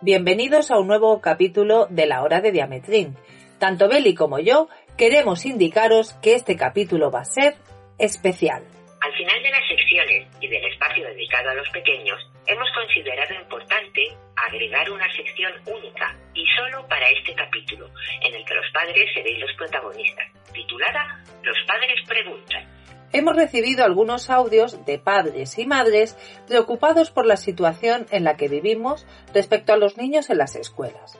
Bienvenidos a un nuevo capítulo de la hora de Diametrín. Tanto Beli como yo queremos indicaros que este capítulo va a ser especial. Al final de las secciones y del espacio dedicado a los pequeños, hemos considerado importante agregar una sección única y solo para este capítulo, en el que los padres seréis los protagonistas, titulada Los padres preguntan. Hemos recibido algunos audios de padres y madres preocupados por la situación en la que vivimos respecto a los niños en las escuelas.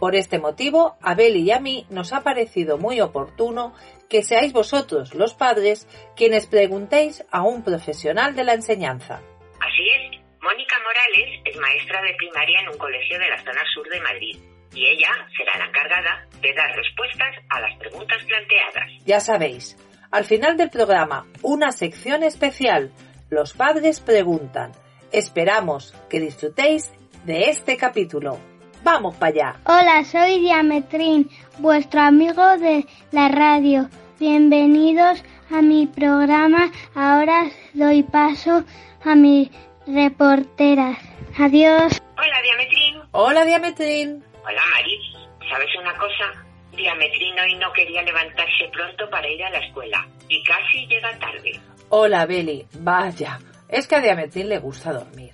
Por este motivo, a Beli y a mí nos ha parecido muy oportuno que seáis vosotros, los padres, quienes preguntéis a un profesional de la enseñanza. Así es, Mónica Morales es maestra de primaria en un colegio de la zona sur de Madrid y ella será la encargada de dar respuestas a las preguntas planteadas. Ya sabéis, al final del programa, una sección especial. Los padres preguntan. Esperamos que disfrutéis de este capítulo. ¡Vamos para allá! Hola, soy Diametrín, vuestro amigo de la radio. Bienvenidos a mi programa. Ahora doy paso a mis reporteras. Adiós. Hola, Diametrín. Hola, Diametrín. Hola, Maris. ¿Sabes una cosa? Diametrín hoy no quería levantarse pronto para ir a la escuela y casi llega tarde. Hola, Beli. Vaya, es que a Diametrín le gusta dormir.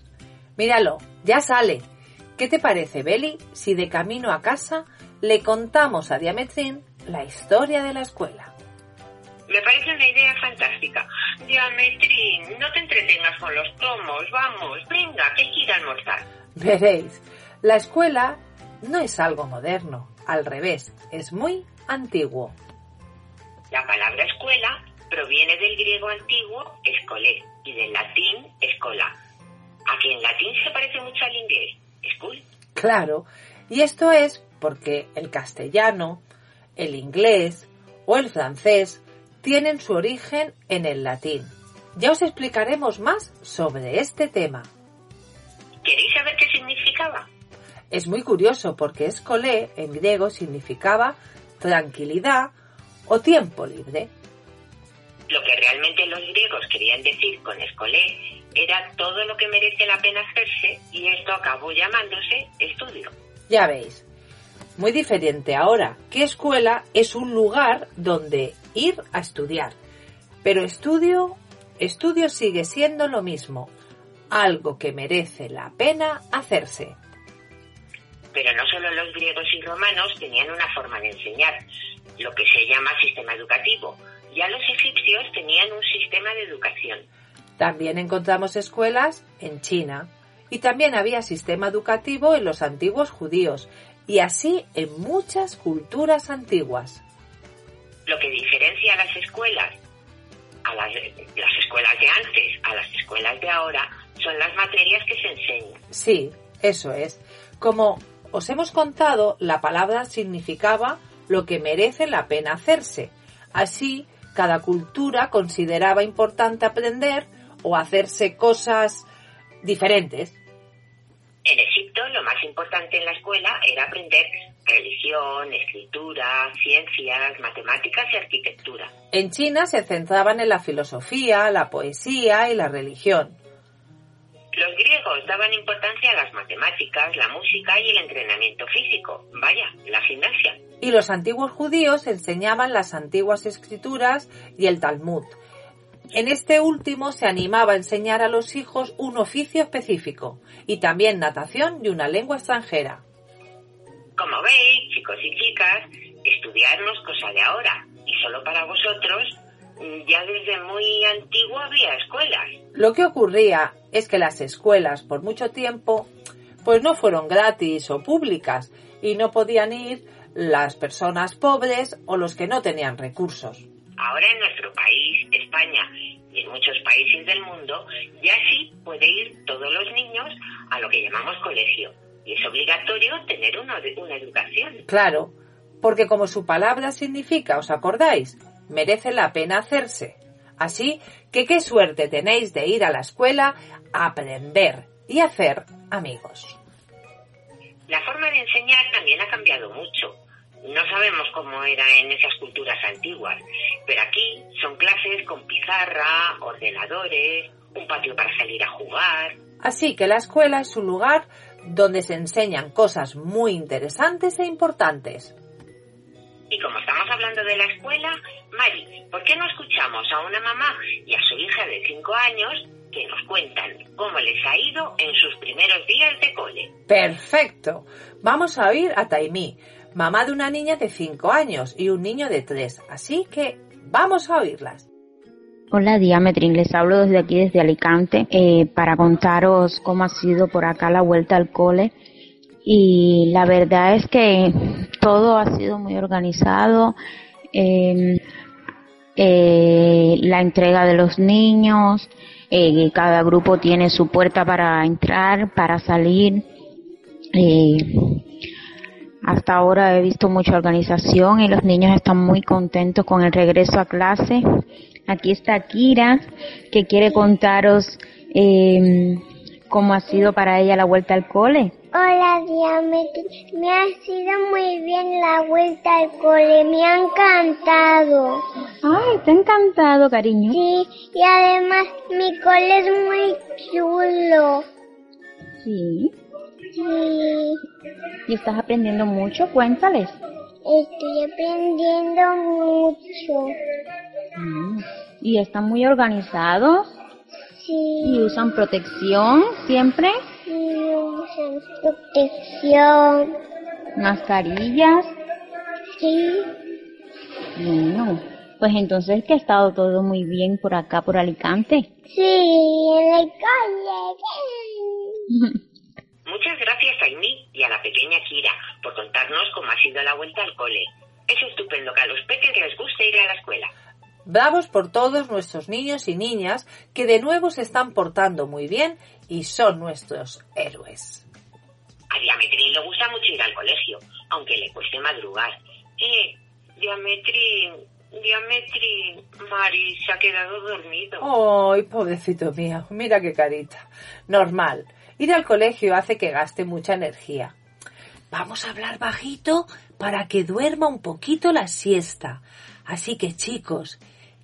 Míralo, ya sale. ¿Qué te parece, Beli, si de camino a casa le contamos a Diametrín la historia de la escuela? Me parece una idea fantástica. Diametrín, no te entretengas con los tomos, vamos, venga, que quiera almorzar. Veréis, la escuela no es algo moderno, al revés, es muy antiguo. La palabra escuela proviene del griego antiguo escolé y del latín escola. A que en latín se parece mucho al inglés, school. Claro, y esto es porque el castellano, el inglés o el francés tienen su origen en el latín. Ya os explicaremos más sobre este tema. ¿Queréis saber qué significaba? Es muy curioso porque escolé en griego significaba tranquilidad o tiempo libre. Lo que realmente los griegos querían decir con escolé era todo lo que merece la pena hacerse y esto acabó llamándose estudio. Ya veis, muy diferente ahora, que escuela es un lugar donde ir a estudiar. Pero estudio, estudio sigue siendo lo mismo, algo que merece la pena hacerse. Pero no solo los griegos y romanos tenían una forma de enseñar, lo que se llama sistema educativo. Ya los egipcios tenían un sistema de educación. También encontramos escuelas en China y también había sistema educativo en los antiguos judíos y así en muchas culturas antiguas. Lo que diferencia a las escuelas, a las, las escuelas de antes, a las escuelas de ahora, son las materias que se enseñan. Sí, eso es. Como os hemos contado, la palabra significaba lo que merece la pena hacerse. Así, cada cultura consideraba importante aprender o hacerse cosas diferentes. En Egipto lo más importante en la escuela era aprender religión, escritura, ciencias, matemáticas y arquitectura. En China se centraban en la filosofía, la poesía y la religión. Los griegos daban importancia a las matemáticas, la música y el entrenamiento físico. Vaya, la gimnasia. Y los antiguos judíos enseñaban las antiguas escrituras y el Talmud. En este último se animaba a enseñar a los hijos un oficio específico y también natación y una lengua extranjera. Como veis, chicos y chicas, estudiar no es cosa de ahora y solo para vosotros ya desde muy antiguo había escuelas. Lo que ocurría es que las escuelas por mucho tiempo pues no fueron gratis o públicas y no podían ir las personas pobres o los que no tenían recursos. Ahora en nuestro país, España, y en muchos países del mundo, ya sí puede ir todos los niños a lo que llamamos colegio. Y es obligatorio tener una, una educación. Claro, porque como su palabra significa, ¿os acordáis? Merece la pena hacerse. Así que qué suerte tenéis de ir a la escuela a aprender y hacer amigos. La forma de enseñar también ha cambiado mucho. No sabemos cómo era en esas culturas antiguas, pero aquí son clases con pizarra, ordenadores, un patio para salir a jugar. Así que la escuela es un lugar donde se enseñan cosas muy interesantes e importantes. Y como estamos hablando de la escuela, Mari, ¿por qué no escuchamos a una mamá y a su hija de 5 años que nos cuentan cómo les ha ido en sus primeros días de cole? Perfecto. Vamos a oír a Taimí, mamá de una niña de 5 años y un niño de 3. Así que vamos a oírlas. Hola Diametrin, les hablo desde aquí, desde Alicante, eh, para contaros cómo ha sido por acá la vuelta al cole. Y la verdad es que todo ha sido muy organizado. Em, eh, la entrega de los niños, eh, cada grupo tiene su puerta para entrar, para salir. Eh, hasta ahora he visto mucha organización y los niños están muy contentos con el regreso a clase. Aquí está Kira, que quiere contaros eh, cómo ha sido para ella la vuelta al cole. Hola, Diametri. Me ha sido muy bien la vuelta al cole. Me ha encantado. Ay, te ha encantado, cariño. Sí, y además mi cole es muy chulo. Sí. Sí, ¿Y estás aprendiendo mucho? Cuéntales. estoy aprendiendo mucho. Mm. ¿Y están muy organizados? ¿Y Sí, usan protección siempre? y usan protección. ¿Mascarillas? Sí, Bueno, pues entonces que ha estado todo muy bien por acá, por Alicante. sí, en el cole. Muchas gracias a Amy y a la pequeña Kira por contarnos cómo ha sido la vuelta al cole. Es estupendo que a los peques les guste ir a la escuela. Bravos por todos nuestros niños y niñas que de nuevo se están portando muy bien y son nuestros héroes. A Diametrín le gusta mucho ir al colegio, aunque le cueste madrugar. Eh, Diametrín, Diametrín, Mari se ha quedado dormido. ¡Ay, pobrecito mío! Mira qué carita. Normal. Ir al colegio hace que gaste mucha energía. Vamos a hablar bajito para que duerma un poquito la siesta. Así que chicos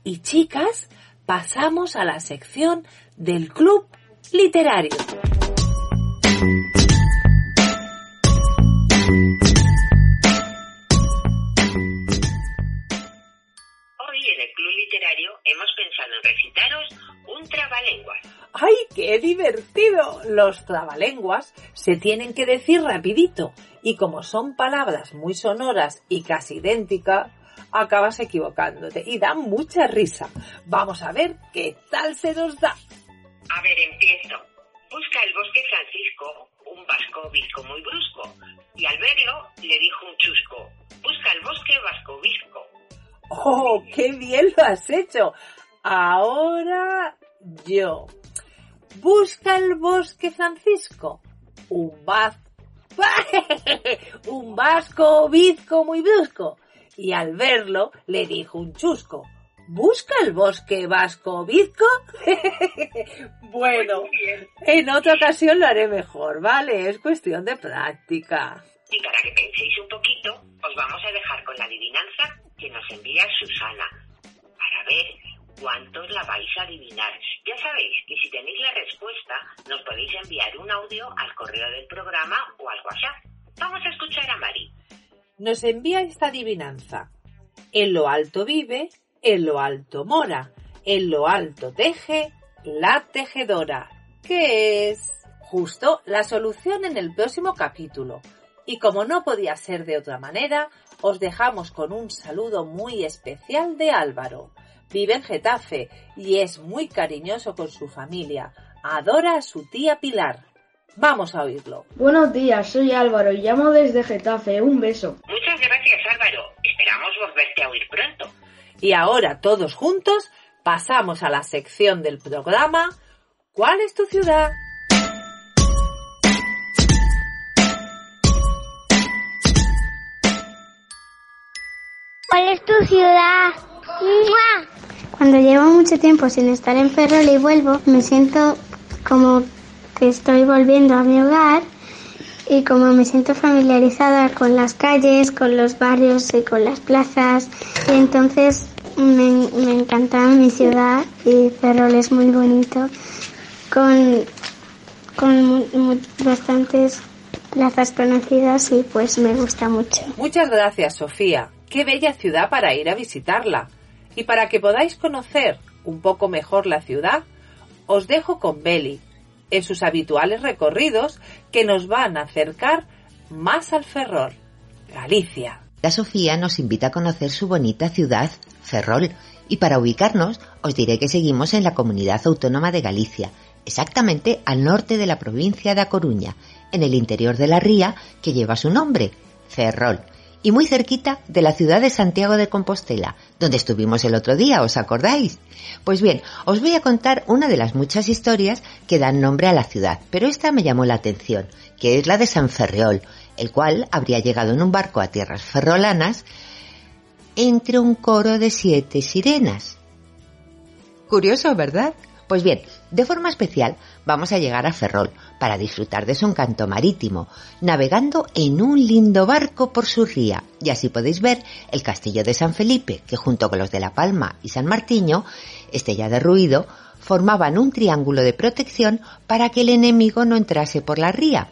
y chicas, pasamos a la sección del club literario. Hoy en el Club Literario hemos pensado en recitaros un trabalenguas. ¡Ay, qué divertido! Los trabalenguas se tienen que decir rapidito y como son palabras muy sonoras y casi idénticas, acabas equivocándote y da mucha risa. Vamos a ver qué tal se nos da. A ver, empiezo. Busca el bosque Francisco, un vasco visco muy brusco, y al verlo le dijo un chusco, busca el bosque vasco visco. ¡Oh, qué bien lo has hecho! Ahora yo. Busca el bosque Francisco. Un vas... un vasco bizco muy brusco. Y al verlo le dijo un chusco. ¿Busca el bosque vasco bizco? bueno, en otra ocasión lo haré mejor, ¿vale? Es cuestión de práctica. Y para que penséis un poquito, os vamos a dejar con la adivinanza que nos envía Susana, para ver cuántos la vais a adivinar. Ya sabéis que si tenéis la respuesta, nos podéis enviar un audio al correo del programa o al WhatsApp. Vamos a escuchar a Mari. Nos envía esta adivinanza. En lo alto vive, en lo alto mora, En lo alto teje la tejedora. ¿Qué es? Justo la solución en el próximo capítulo. Y como no podía ser de otra manera, os dejamos con un saludo muy especial de Álvaro. Vive en Getafe y es muy cariñoso con su familia. Adora a su tía Pilar. Vamos a oírlo. Buenos días, soy Álvaro y llamo desde Getafe. Un beso. Muchas gracias Álvaro. Esperamos volverte a oír pronto. Y ahora todos juntos pasamos a la sección del programa ¿Cuál es tu ciudad? ¿Cuál es tu ciudad? Cuando llevo mucho tiempo sin estar en Ferrol y vuelvo, me siento como estoy volviendo a mi hogar y como me siento familiarizada con las calles, con los barrios y con las plazas. Y entonces me, me encanta mi ciudad y Ferrol es muy bonito con, con bastantes plazas conocidas y pues me gusta mucho. Muchas gracias, Sofía. Qué bella ciudad para ir a visitarla. Y para que podáis conocer un poco mejor la ciudad, os dejo con Beli en sus habituales recorridos que nos van a acercar más al Ferrol, Galicia. La Sofía nos invita a conocer su bonita ciudad, Ferrol, y para ubicarnos os diré que seguimos en la comunidad autónoma de Galicia, exactamente al norte de la provincia de A Coruña, en el interior de la ría que lleva su nombre, Ferrol, y muy cerquita de la ciudad de Santiago de Compostela, donde estuvimos el otro día, ¿os acordáis? Pues bien, os voy a contar una de las muchas historias que dan nombre a la ciudad, pero esta me llamó la atención, que es la de San Ferreol, el cual habría llegado en un barco a tierras ferrolanas entre un coro de siete sirenas. Curioso, ¿verdad? Pues bien, de forma especial vamos a llegar a Ferrol para disfrutar de su encanto marítimo, navegando en un lindo barco por su ría. Y así podéis ver el castillo de San Felipe, que junto con los de La Palma y San Martiño, este ya derruido, formaban un triángulo de protección para que el enemigo no entrase por la ría.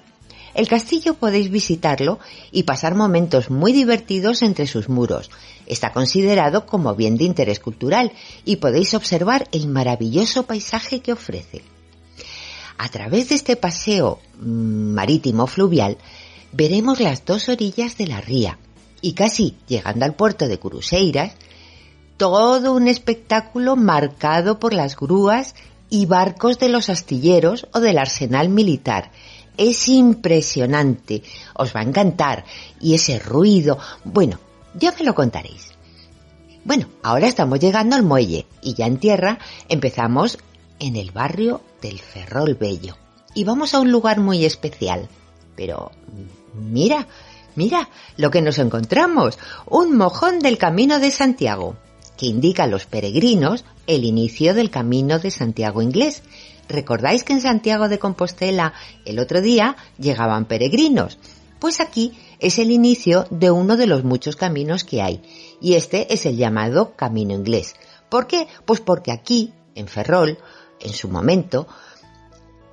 El castillo podéis visitarlo y pasar momentos muy divertidos entre sus muros. Está considerado como bien de interés cultural y podéis observar el maravilloso paisaje que ofrece. A través de este paseo mm, marítimo fluvial veremos las dos orillas de la ría y casi llegando al puerto de Curuseiras, todo un espectáculo marcado por las grúas y barcos de los astilleros o del arsenal militar. Es impresionante, os va a encantar. Y ese ruido, bueno, ya me lo contaréis. Bueno, ahora estamos llegando al muelle y ya en tierra empezamos en el barrio del Ferrol Bello. Y vamos a un lugar muy especial. Pero mira, mira lo que nos encontramos. Un mojón del Camino de Santiago, que indica a los peregrinos el inicio del Camino de Santiago inglés. ¿Recordáis que en Santiago de Compostela el otro día llegaban peregrinos? Pues aquí es el inicio de uno de los muchos caminos que hay. Y este es el llamado Camino Inglés. ¿Por qué? Pues porque aquí, en Ferrol, en su momento,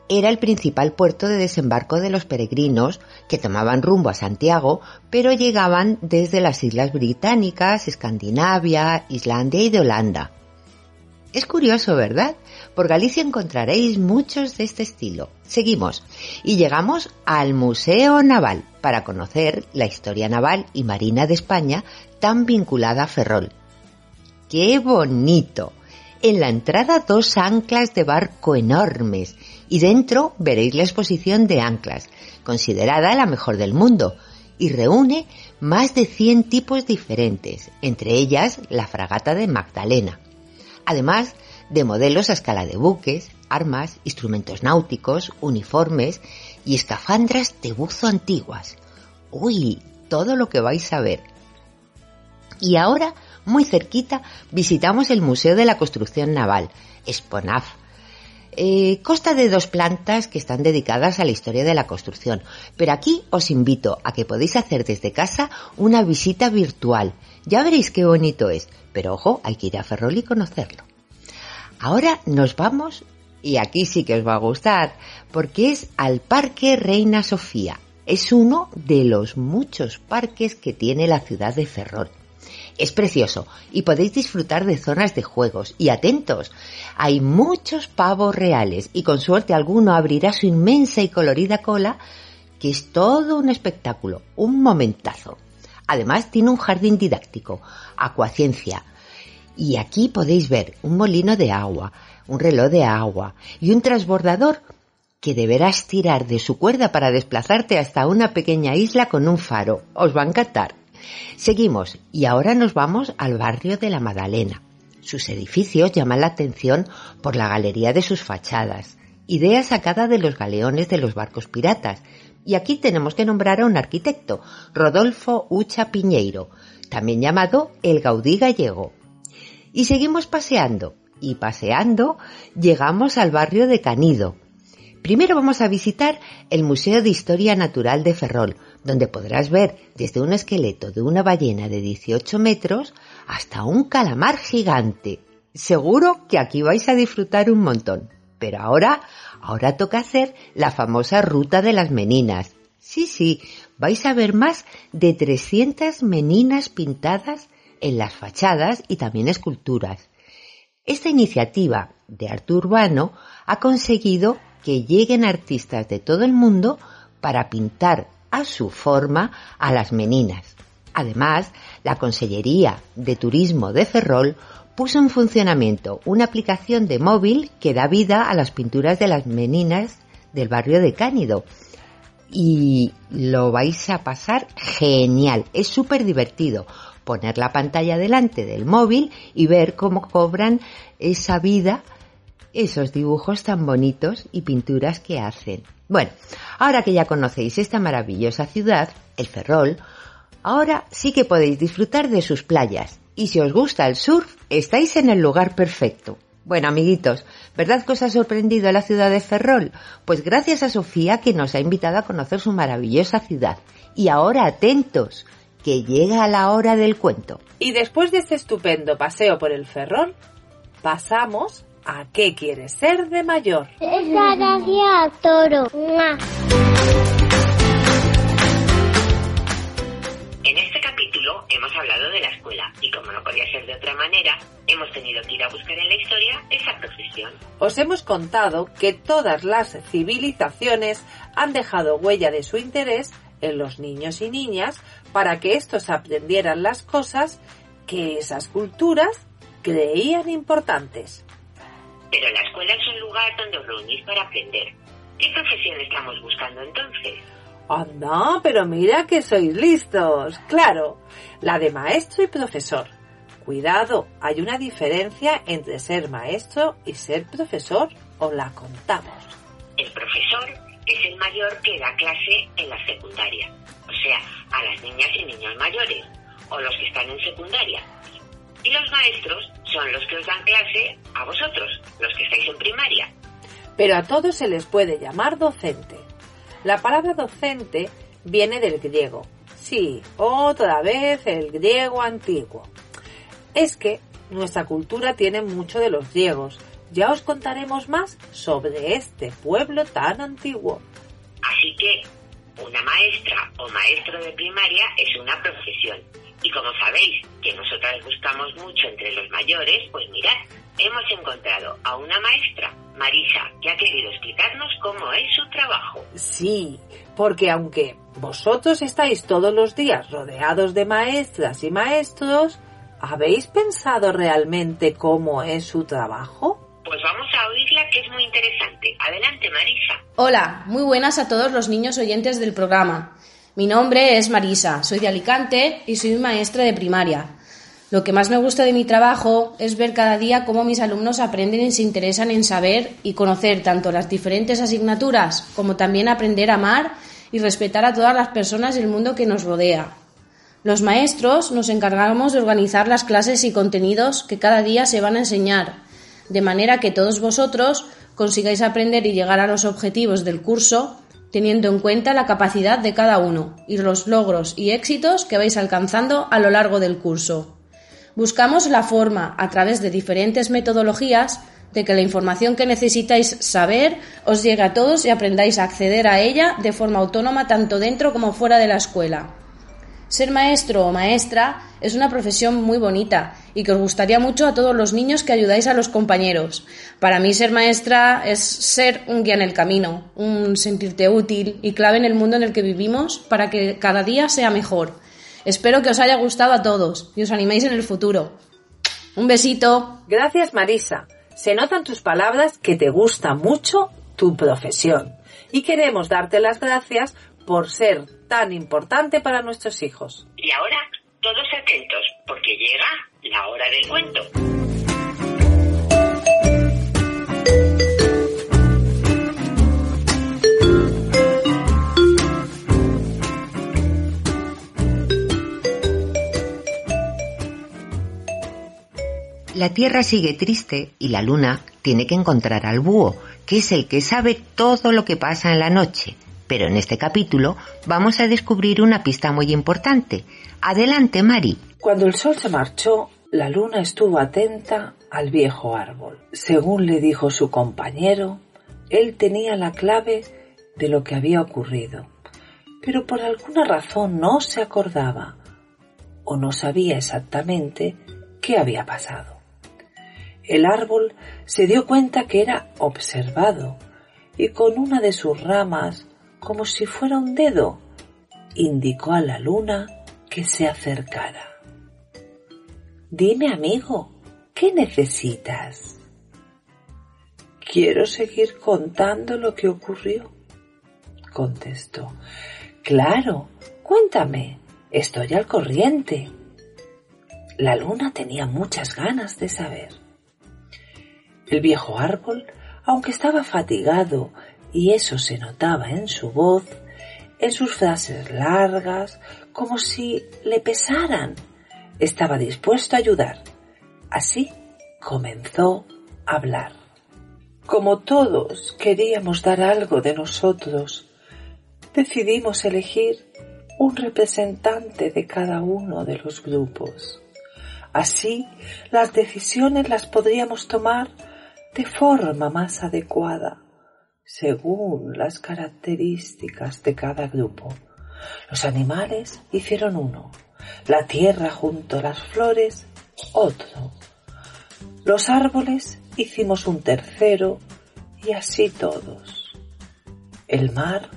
era el principal puerto de desembarco de los peregrinos que tomaban rumbo a Santiago, pero llegaban desde las Islas Británicas, Escandinavia, Islandia y de Holanda. Es curioso, ¿verdad? Por Galicia encontraréis muchos de este estilo. Seguimos y llegamos al Museo Naval para conocer la historia naval y marina de España tan vinculada a Ferrol. ¡Qué bonito! En la entrada dos anclas de barco enormes y dentro veréis la exposición de anclas, considerada la mejor del mundo, y reúne más de 100 tipos diferentes, entre ellas la fragata de Magdalena. Además de modelos a escala de buques, armas, instrumentos náuticos, uniformes y escafandras de buzo antiguas. Uy, todo lo que vais a ver. Y ahora, muy cerquita, visitamos el Museo de la Construcción Naval, Sponaf. Eh, consta de dos plantas que están dedicadas a la historia de la construcción, pero aquí os invito a que podéis hacer desde casa una visita virtual. Ya veréis qué bonito es, pero ojo, hay que ir a Ferrol y conocerlo. Ahora nos vamos, y aquí sí que os va a gustar, porque es al Parque Reina Sofía. Es uno de los muchos parques que tiene la ciudad de Ferrol. Es precioso y podéis disfrutar de zonas de juegos. Y atentos, hay muchos pavos reales y con suerte alguno abrirá su inmensa y colorida cola, que es todo un espectáculo, un momentazo. Además tiene un jardín didáctico, acuaciencia. Y aquí podéis ver un molino de agua, un reloj de agua y un transbordador que deberás tirar de su cuerda para desplazarte hasta una pequeña isla con un faro. Os va a encantar. Seguimos y ahora nos vamos al barrio de la Madalena. Sus edificios llaman la atención por la galería de sus fachadas, idea sacada de los galeones de los barcos piratas. Y aquí tenemos que nombrar a un arquitecto, Rodolfo Ucha Piñeiro, también llamado el Gaudí gallego. Y seguimos paseando, y paseando llegamos al barrio de Canido. Primero vamos a visitar el Museo de Historia Natural de Ferrol, donde podrás ver desde un esqueleto de una ballena de 18 metros hasta un calamar gigante. Seguro que aquí vais a disfrutar un montón. Pero ahora, ahora toca hacer la famosa ruta de las meninas. Sí, sí, vais a ver más de 300 meninas pintadas en las fachadas y también esculturas. Esta iniciativa de arte urbano ha conseguido que lleguen artistas de todo el mundo para pintar a su forma a las meninas. Además, la Consellería de Turismo de Ferrol puso en funcionamiento una aplicación de móvil que da vida a las pinturas de las meninas del barrio de Cánido. Y lo vais a pasar genial, es súper divertido poner la pantalla delante del móvil y ver cómo cobran esa vida esos dibujos tan bonitos y pinturas que hacen. Bueno, ahora que ya conocéis esta maravillosa ciudad, el Ferrol, ahora sí que podéis disfrutar de sus playas. Y si os gusta el surf, estáis en el lugar perfecto. Bueno, amiguitos, ¿verdad que os ha sorprendido la ciudad de Ferrol? Pues gracias a Sofía que nos ha invitado a conocer su maravillosa ciudad. Y ahora atentos, que llega la hora del cuento. Y después de este estupendo paseo por el Ferrol, pasamos a qué quieres ser de mayor. Gracias, toro. En este capítulo hemos hablado de la escuela y como no podía ser de otra manera, hemos tenido que ir a buscar en la historia esa profesión. Os hemos contado que todas las civilizaciones han dejado huella de su interés en los niños y niñas para que estos aprendieran las cosas que esas culturas creían importantes. Pero la escuela es un lugar donde os reunís para aprender. ¿Qué profesión estamos buscando entonces? Anda, pero mira que sois listos. Claro, la de maestro y profesor. Cuidado, hay una diferencia entre ser maestro y ser profesor. Os la contamos. El profesor es el mayor que da clase en la secundaria, o sea, a las niñas y niños mayores, o los que están en secundaria. Y los maestros son los que os dan clase a vosotros, los que estáis en primaria. Pero a todos se les puede llamar docente. La palabra docente viene del griego. Sí, otra vez el griego antiguo. Es que nuestra cultura tiene mucho de los griegos. Ya os contaremos más sobre este pueblo tan antiguo. Así que una maestra o maestro de primaria es una profesión. Y como sabéis que nosotras buscamos mucho entre los mayores, pues mirad, hemos encontrado a una maestra, Marisa, que ha querido explicarnos cómo es su trabajo. Sí, porque aunque vosotros estáis todos los días rodeados de maestras y maestros, ¿habéis pensado realmente cómo es su trabajo? Pues vamos a oírla que es muy interesante. Adelante, Marisa. Hola, muy buenas a todos los niños oyentes del programa. Mi nombre es Marisa, soy de Alicante y soy maestra de primaria. Lo que más me gusta de mi trabajo es ver cada día cómo mis alumnos aprenden y se interesan en saber y conocer tanto las diferentes asignaturas como también aprender a amar y respetar a todas las personas del mundo que nos rodea. Los maestros nos encargamos de organizar las clases y contenidos que cada día se van a enseñar, de manera que todos vosotros consigáis aprender y llegar a los objetivos del curso teniendo en cuenta la capacidad de cada uno y los logros y éxitos que vais alcanzando a lo largo del curso. Buscamos la forma, a través de diferentes metodologías, de que la información que necesitáis saber os llegue a todos y aprendáis a acceder a ella de forma autónoma tanto dentro como fuera de la escuela. Ser maestro o maestra es una profesión muy bonita y que os gustaría mucho a todos los niños que ayudáis a los compañeros. Para mí ser maestra es ser un guía en el camino, un sentirte útil y clave en el mundo en el que vivimos para que cada día sea mejor. Espero que os haya gustado a todos y os animéis en el futuro. Un besito. Gracias Marisa. Se notan tus palabras que te gusta mucho tu profesión y queremos darte las gracias por ser tan importante para nuestros hijos. Y ahora, todos atentos, porque llega la hora del cuento. La Tierra sigue triste y la Luna tiene que encontrar al búho, que es el que sabe todo lo que pasa en la noche. Pero en este capítulo vamos a descubrir una pista muy importante. Adelante, Mari. Cuando el sol se marchó, la luna estuvo atenta al viejo árbol. Según le dijo su compañero, él tenía la clave de lo que había ocurrido, pero por alguna razón no se acordaba o no sabía exactamente qué había pasado. El árbol se dio cuenta que era observado y con una de sus ramas, como si fuera un dedo, indicó a la luna que se acercara. Dime, amigo, ¿qué necesitas? Quiero seguir contando lo que ocurrió, contestó. Claro, cuéntame, estoy al corriente. La luna tenía muchas ganas de saber. El viejo árbol, aunque estaba fatigado y eso se notaba en su voz, en sus frases largas, como si le pesaran, estaba dispuesto a ayudar. Así comenzó a hablar. Como todos queríamos dar algo de nosotros, decidimos elegir un representante de cada uno de los grupos. Así, las decisiones las podríamos tomar de forma más adecuada según las características de cada grupo. Los animales hicieron uno, la tierra junto a las flores otro. Los árboles hicimos un tercero y así todos. El mar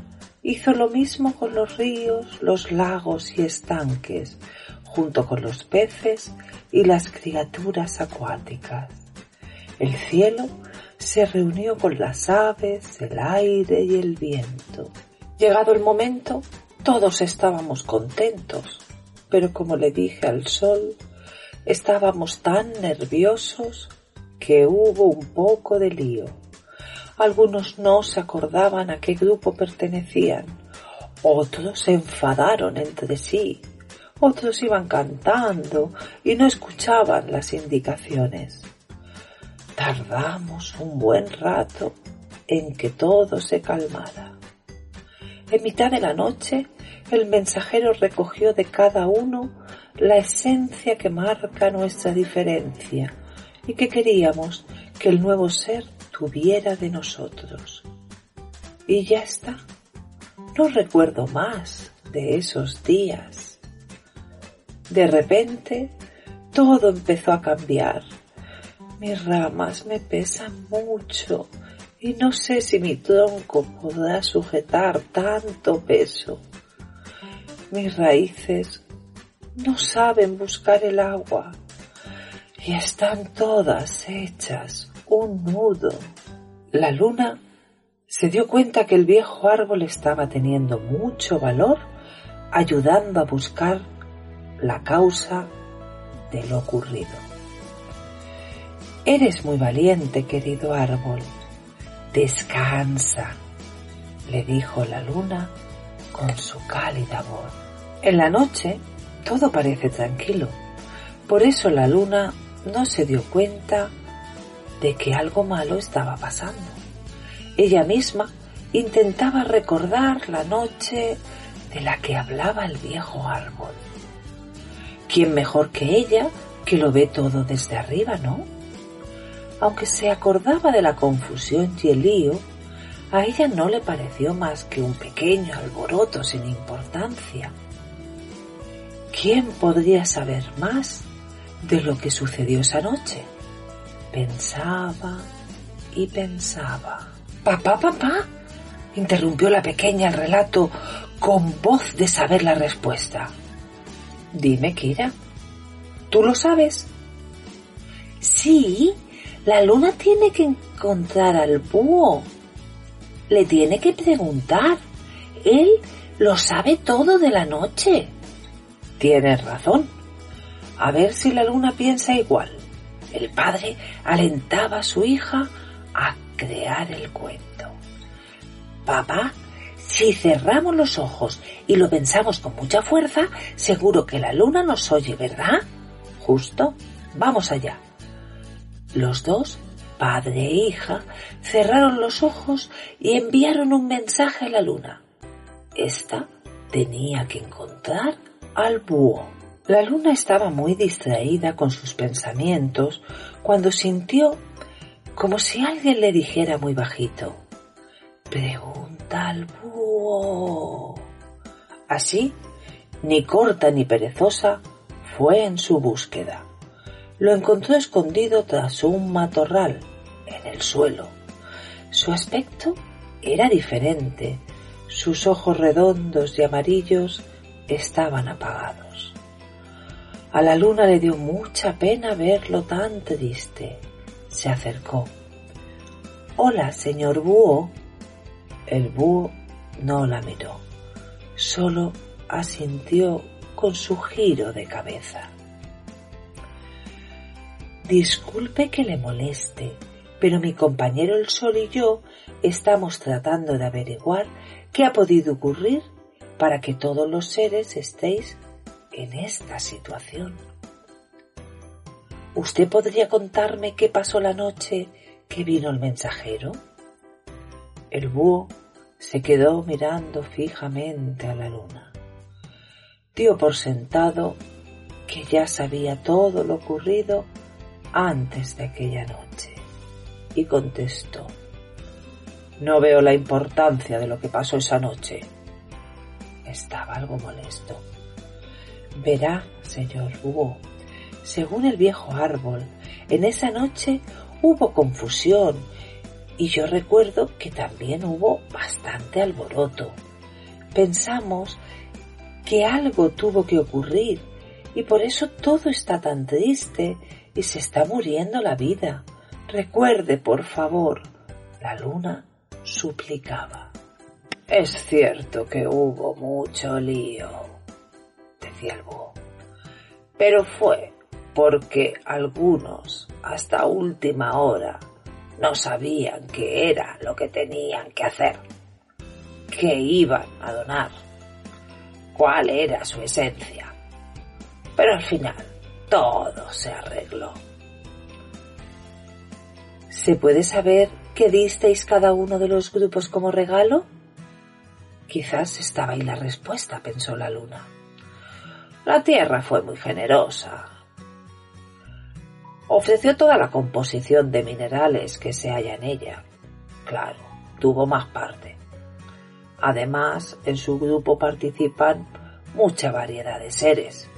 hizo lo mismo con los ríos, los lagos y estanques, junto con los peces y las criaturas acuáticas. El cielo se reunió con las aves, el aire y el viento. Llegado el momento, todos estábamos contentos, pero como le dije al sol, estábamos tan nerviosos que hubo un poco de lío. Algunos no se acordaban a qué grupo pertenecían, otros se enfadaron entre sí, otros iban cantando y no escuchaban las indicaciones. Tardamos un buen rato en que todo se calmara. En mitad de la noche, el mensajero recogió de cada uno la esencia que marca nuestra diferencia y que queríamos que el nuevo ser tuviera de nosotros. Y ya está. No recuerdo más de esos días. De repente, todo empezó a cambiar mis ramas me pesan mucho y no sé si mi tronco podrá sujetar tanto peso. Mis raíces no saben buscar el agua y están todas hechas un nudo. La luna se dio cuenta que el viejo árbol estaba teniendo mucho valor ayudando a buscar la causa de lo ocurrido. Eres muy valiente, querido árbol. Descansa, le dijo la luna con su cálida voz. En la noche todo parece tranquilo. Por eso la luna no se dio cuenta de que algo malo estaba pasando. Ella misma intentaba recordar la noche de la que hablaba el viejo árbol. ¿Quién mejor que ella que lo ve todo desde arriba, no? Aunque se acordaba de la confusión y el lío, a ella no le pareció más que un pequeño alboroto sin importancia. ¿Quién podría saber más de lo que sucedió esa noche? Pensaba y pensaba. Papá, papá, interrumpió la pequeña el relato con voz de saber la respuesta. Dime, Kira, ¿tú lo sabes? Sí, la luna tiene que encontrar al búho. Le tiene que preguntar. Él lo sabe todo de la noche. Tienes razón. A ver si la luna piensa igual. El padre alentaba a su hija a crear el cuento. Papá, si cerramos los ojos y lo pensamos con mucha fuerza, seguro que la luna nos oye, ¿verdad? Justo. Vamos allá. Los dos, padre e hija, cerraron los ojos y enviaron un mensaje a la luna. Esta tenía que encontrar al búho. La luna estaba muy distraída con sus pensamientos cuando sintió como si alguien le dijera muy bajito, Pregunta al búho. Así, ni corta ni perezosa, fue en su búsqueda. Lo encontró escondido tras un matorral, en el suelo. Su aspecto era diferente. Sus ojos redondos y amarillos estaban apagados. A la luna le dio mucha pena verlo tan triste. Se acercó. Hola, señor búho. El búho no la miró, solo asintió con su giro de cabeza. Disculpe que le moleste, pero mi compañero el sol y yo estamos tratando de averiguar qué ha podido ocurrir para que todos los seres estéis en esta situación. ¿Usted podría contarme qué pasó la noche que vino el mensajero? El búho se quedó mirando fijamente a la luna. Dio por sentado que ya sabía todo lo ocurrido antes de aquella noche y contestó, no veo la importancia de lo que pasó esa noche. Estaba algo molesto. Verá, señor búho, según el viejo árbol, en esa noche hubo confusión y yo recuerdo que también hubo bastante alboroto. Pensamos que algo tuvo que ocurrir y por eso todo está tan triste y se está muriendo la vida. Recuerde, por favor. La luna suplicaba. Es cierto que hubo mucho lío, decía el búho, pero fue porque algunos hasta última hora no sabían qué era lo que tenían que hacer, qué iban a donar, cuál era su esencia. Pero al final todo se arregló. ¿Se puede saber qué disteis cada uno de los grupos como regalo? Quizás estaba ahí la respuesta, pensó la luna. La tierra fue muy generosa. Ofreció toda la composición de minerales que se halla en ella. Claro, tuvo más parte. Además, en su grupo participan mucha variedad de seres.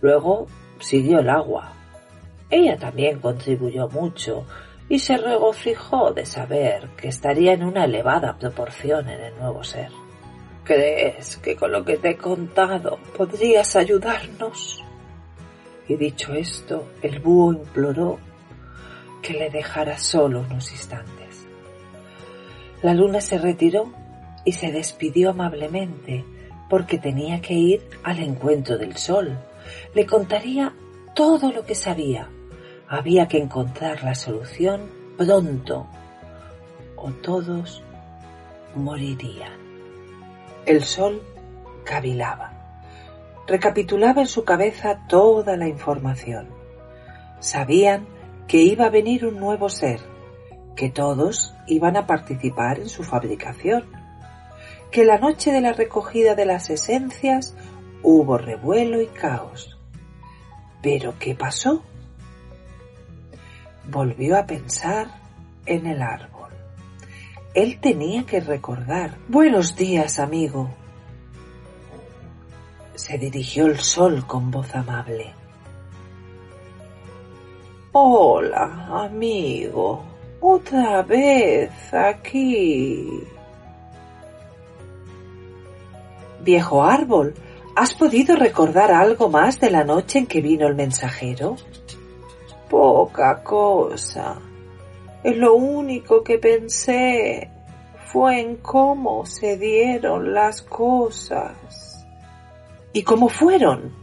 Luego siguió el agua. Ella también contribuyó mucho y se regocijó de saber que estaría en una elevada proporción en el nuevo ser. ¿Crees que con lo que te he contado podrías ayudarnos? Y dicho esto, el búho imploró que le dejara solo unos instantes. La luna se retiró y se despidió amablemente porque tenía que ir al encuentro del sol. Le contaría todo lo que sabía. Había que encontrar la solución pronto o todos morirían. El sol cavilaba. Recapitulaba en su cabeza toda la información. Sabían que iba a venir un nuevo ser, que todos iban a participar en su fabricación, que la noche de la recogida de las esencias hubo revuelo y caos. Pero ¿qué pasó? Volvió a pensar en el árbol. Él tenía que recordar. Buenos días, amigo. se dirigió el sol con voz amable. Hola, amigo. Otra vez aquí. Viejo árbol, ¿has podido recordar algo más de la noche en que vino el mensajero? Poca cosa. Lo único que pensé fue en cómo se dieron las cosas. ¿Y cómo fueron?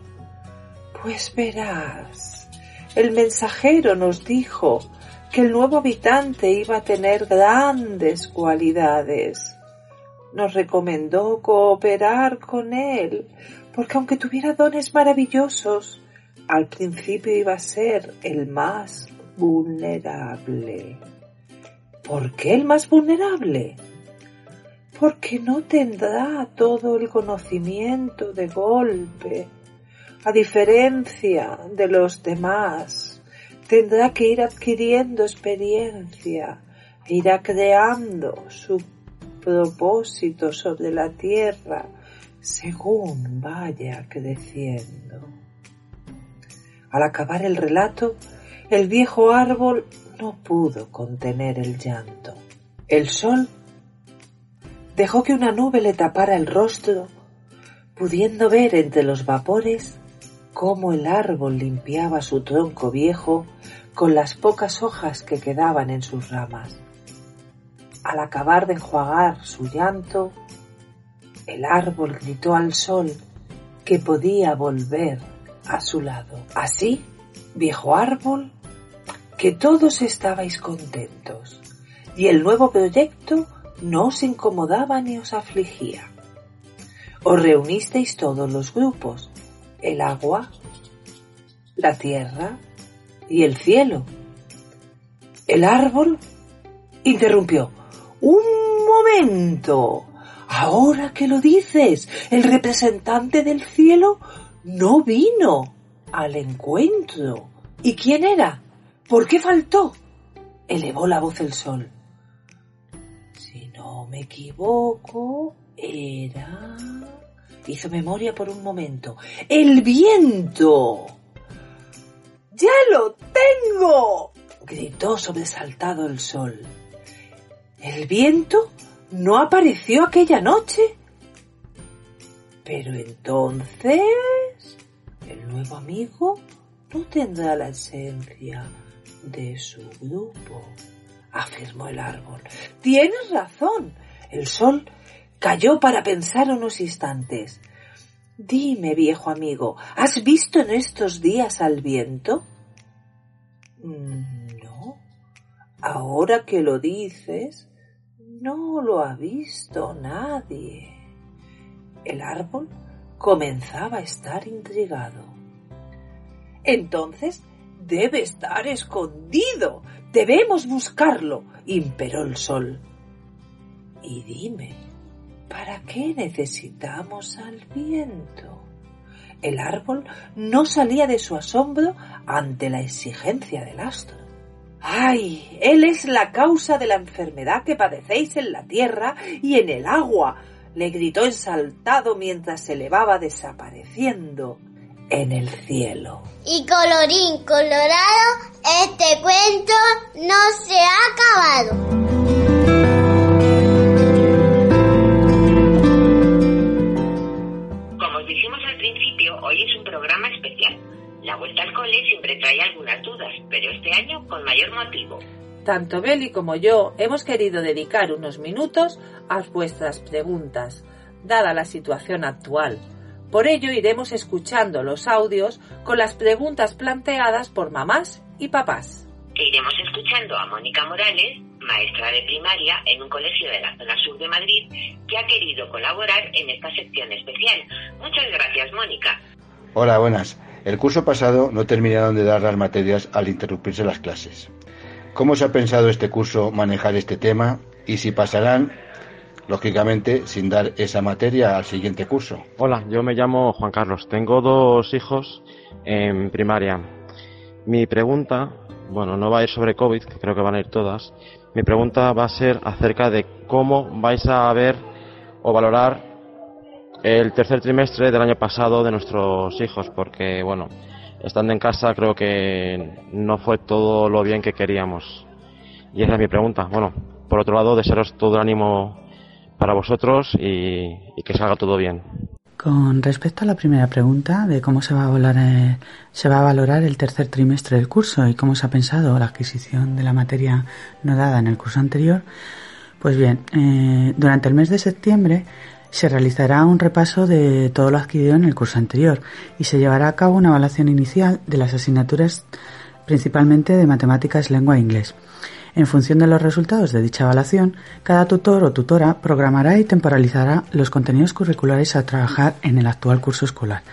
Pues verás, el mensajero nos dijo que el nuevo habitante iba a tener grandes cualidades. Nos recomendó cooperar con él, porque aunque tuviera dones maravillosos, al principio iba a ser el más vulnerable. ¿Por qué el más vulnerable? Porque no tendrá todo el conocimiento de golpe. A diferencia de los demás, tendrá que ir adquiriendo experiencia, irá creando su propósito sobre la tierra según vaya creciendo. Al acabar el relato, el viejo árbol no pudo contener el llanto. El sol dejó que una nube le tapara el rostro, pudiendo ver entre los vapores cómo el árbol limpiaba su tronco viejo con las pocas hojas que quedaban en sus ramas. Al acabar de enjuagar su llanto, el árbol gritó al sol que podía volver a su lado. Así, viejo árbol, que todos estabais contentos y el nuevo proyecto no os incomodaba ni os afligía. Os reunisteis todos los grupos, el agua, la tierra y el cielo. El árbol interrumpió. Un momento. Ahora que lo dices, el representante del cielo no vino al encuentro. ¿Y quién era? ¿Por qué faltó? elevó la voz el sol. Si no me equivoco, era... Hizo memoria por un momento. ¡El viento! ¡Ya lo tengo! gritó sobresaltado el sol. ¿El viento no apareció aquella noche? Pero entonces el nuevo amigo no tendrá la esencia de su grupo, afirmó el árbol. Tienes razón. El sol cayó para pensar unos instantes. Dime, viejo amigo, ¿has visto en estos días al viento? Mm. Ahora que lo dices, no lo ha visto nadie. El árbol comenzaba a estar intrigado. Entonces debe estar escondido. Debemos buscarlo, imperó el sol. Y dime, ¿para qué necesitamos al viento? El árbol no salía de su asombro ante la exigencia del astro. ¡Ay! Él es la causa de la enfermedad que padecéis en la tierra y en el agua, le gritó exaltado mientras se elevaba desapareciendo en el cielo. Y colorín colorado, este cuento no se ha acabado. La vuelta al cole siempre trae algunas dudas, pero este año con mayor motivo. Tanto Beli como yo hemos querido dedicar unos minutos a vuestras preguntas, dada la situación actual. Por ello iremos escuchando los audios con las preguntas planteadas por mamás y papás. E iremos escuchando a Mónica Morales, maestra de primaria en un colegio de la zona sur de Madrid, que ha querido colaborar en esta sección especial. Muchas gracias, Mónica. Hola, buenas. El curso pasado no terminaron de dar las materias al interrumpirse las clases. ¿Cómo se ha pensado este curso manejar este tema y si pasarán, lógicamente, sin dar esa materia al siguiente curso? Hola, yo me llamo Juan Carlos. Tengo dos hijos en primaria. Mi pregunta, bueno, no va a ir sobre COVID, que creo que van a ir todas. Mi pregunta va a ser acerca de cómo vais a ver o valorar el tercer trimestre del año pasado de nuestros hijos, porque, bueno, estando en casa creo que no fue todo lo bien que queríamos. Y esa es mi pregunta. Bueno, por otro lado, desearos todo el ánimo para vosotros y, que salga todo bien. Con respecto a la primera pregunta de cómo se va a valorar, eh, se va a valorar el tercer trimestre del curso y cómo se ha pensado la adquisición de la materia no dada en el curso anterior, pues bien, eh, durante el mes de septiembre se realizará un repaso de todo lo adquirido en el curso anterior y se llevará a cabo una evaluación inicial de las asignaturas principalmente de matemáticas, lengua e inglés. En función de los resultados de dicha evaluación, cada tutor o tutora programará y temporalizará los contenidos curriculares a trabajar en el actual curso escolar.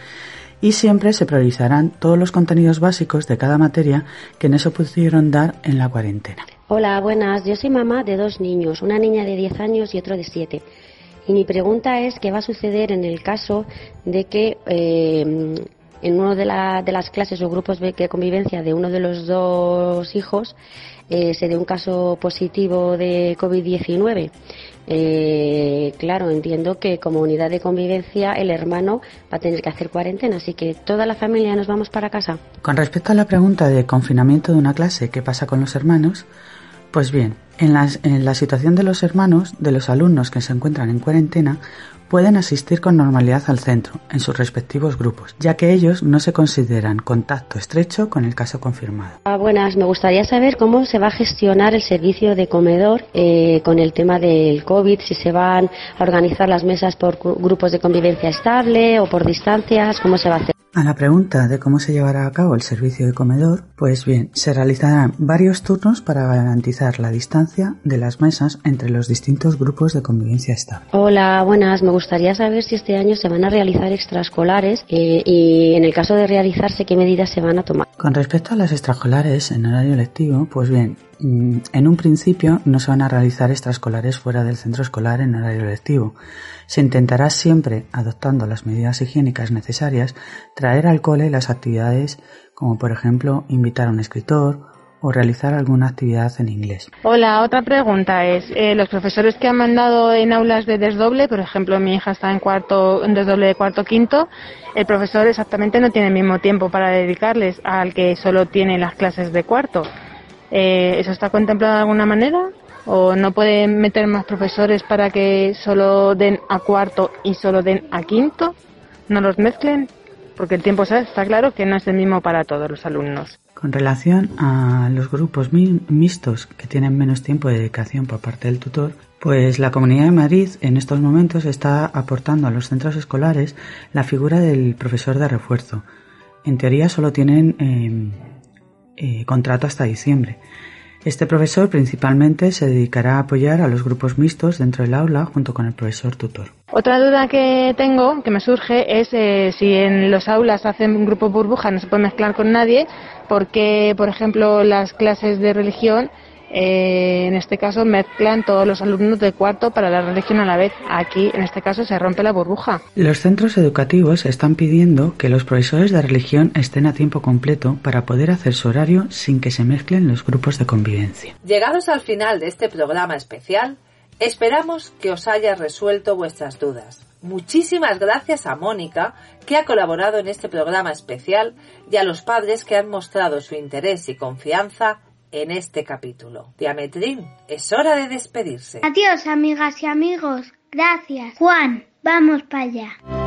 Y siempre se priorizarán todos los contenidos básicos de cada materia que no se pudieron dar en la cuarentena. Hola, buenas. Yo soy mamá de dos niños, una niña de 10 años y otro de 7. Y mi pregunta es qué va a suceder en el caso de que eh, en una de, de, las clases o grupos de convivencia de uno de los dos hijos eh, se dé un caso positivo de COVID-19. Eh, claro, entiendo que como unidad de convivencia el hermano va a tener que hacer cuarentena, así que toda la familia nos vamos para casa. Con respecto a la pregunta de confinamiento de una clase, ¿qué pasa con los hermanos? Pues bien, en la situación de los hermanos, de los alumnos que se encuentran en cuarentena, pueden asistir con normalidad al centro, en sus respectivos grupos, ya que ellos no se consideran contacto estrecho con el caso confirmado. Ah, buenas, me gustaría saber cómo se va a gestionar el servicio de comedor eh, con el tema del COVID, si se van a organizar las mesas por grupos de convivencia estable o por distancias, cómo se va a hacer. A la pregunta de cómo se llevará a cabo el servicio de comedor, pues bien, se realizarán varios turnos para garantizar la distancia de las mesas entre los distintos grupos de convivencia estable. Hola, buenas. Me gustaría saber si este año se van a realizar extraescolares eh, y, en el caso de realizarse, qué medidas se van a tomar. Con respecto a las extraescolares en horario lectivo, pues bien, en un principio no se van a realizar extraescolares fuera del centro escolar en horario lectivo. Se intentará siempre, adoptando las medidas higiénicas necesarias, traer al cole las actividades como por ejemplo invitar a un escritor o realizar alguna actividad en inglés. Hola, otra pregunta es, eh, los profesores que han mandado en aulas de desdoble, por ejemplo, mi hija está en cuarto, en desdoble de cuarto quinto, el profesor exactamente no tiene el mismo tiempo para dedicarles al que solo tiene las clases de cuarto. Eh, ¿Eso está contemplado de alguna manera? ¿O no pueden meter más profesores para que solo den a cuarto y solo den a quinto? ¿No los mezclen? Porque el tiempo está claro que no es el mismo para todos los alumnos. Con relación a los grupos mixtos que tienen menos tiempo de dedicación por parte del tutor, pues la Comunidad de Madrid en estos momentos está aportando a los centros escolares la figura del profesor de refuerzo. En teoría solo tienen eh, eh, contrato hasta diciembre. Este profesor principalmente se dedicará a apoyar a los grupos mixtos dentro del aula junto con el profesor tutor. Otra duda que tengo, que me surge, es eh, si en los aulas hacen un grupo burbuja, no se puede mezclar con nadie, porque, por ejemplo, las clases de religión eh, en este caso mezclan todos los alumnos de cuarto para la religión a la vez. Aquí, en este caso, se rompe la burbuja. Los centros educativos están pidiendo que los profesores de religión estén a tiempo completo para poder hacer su horario sin que se mezclen los grupos de convivencia. Llegados al final de este programa especial, esperamos que os haya resuelto vuestras dudas. Muchísimas gracias a Mónica, que ha colaborado en este programa especial, y a los padres que han mostrado su interés y confianza en este capítulo. Diametrín, es hora de despedirse. Adiós, amigas y amigos. Gracias. Juan, vamos para allá.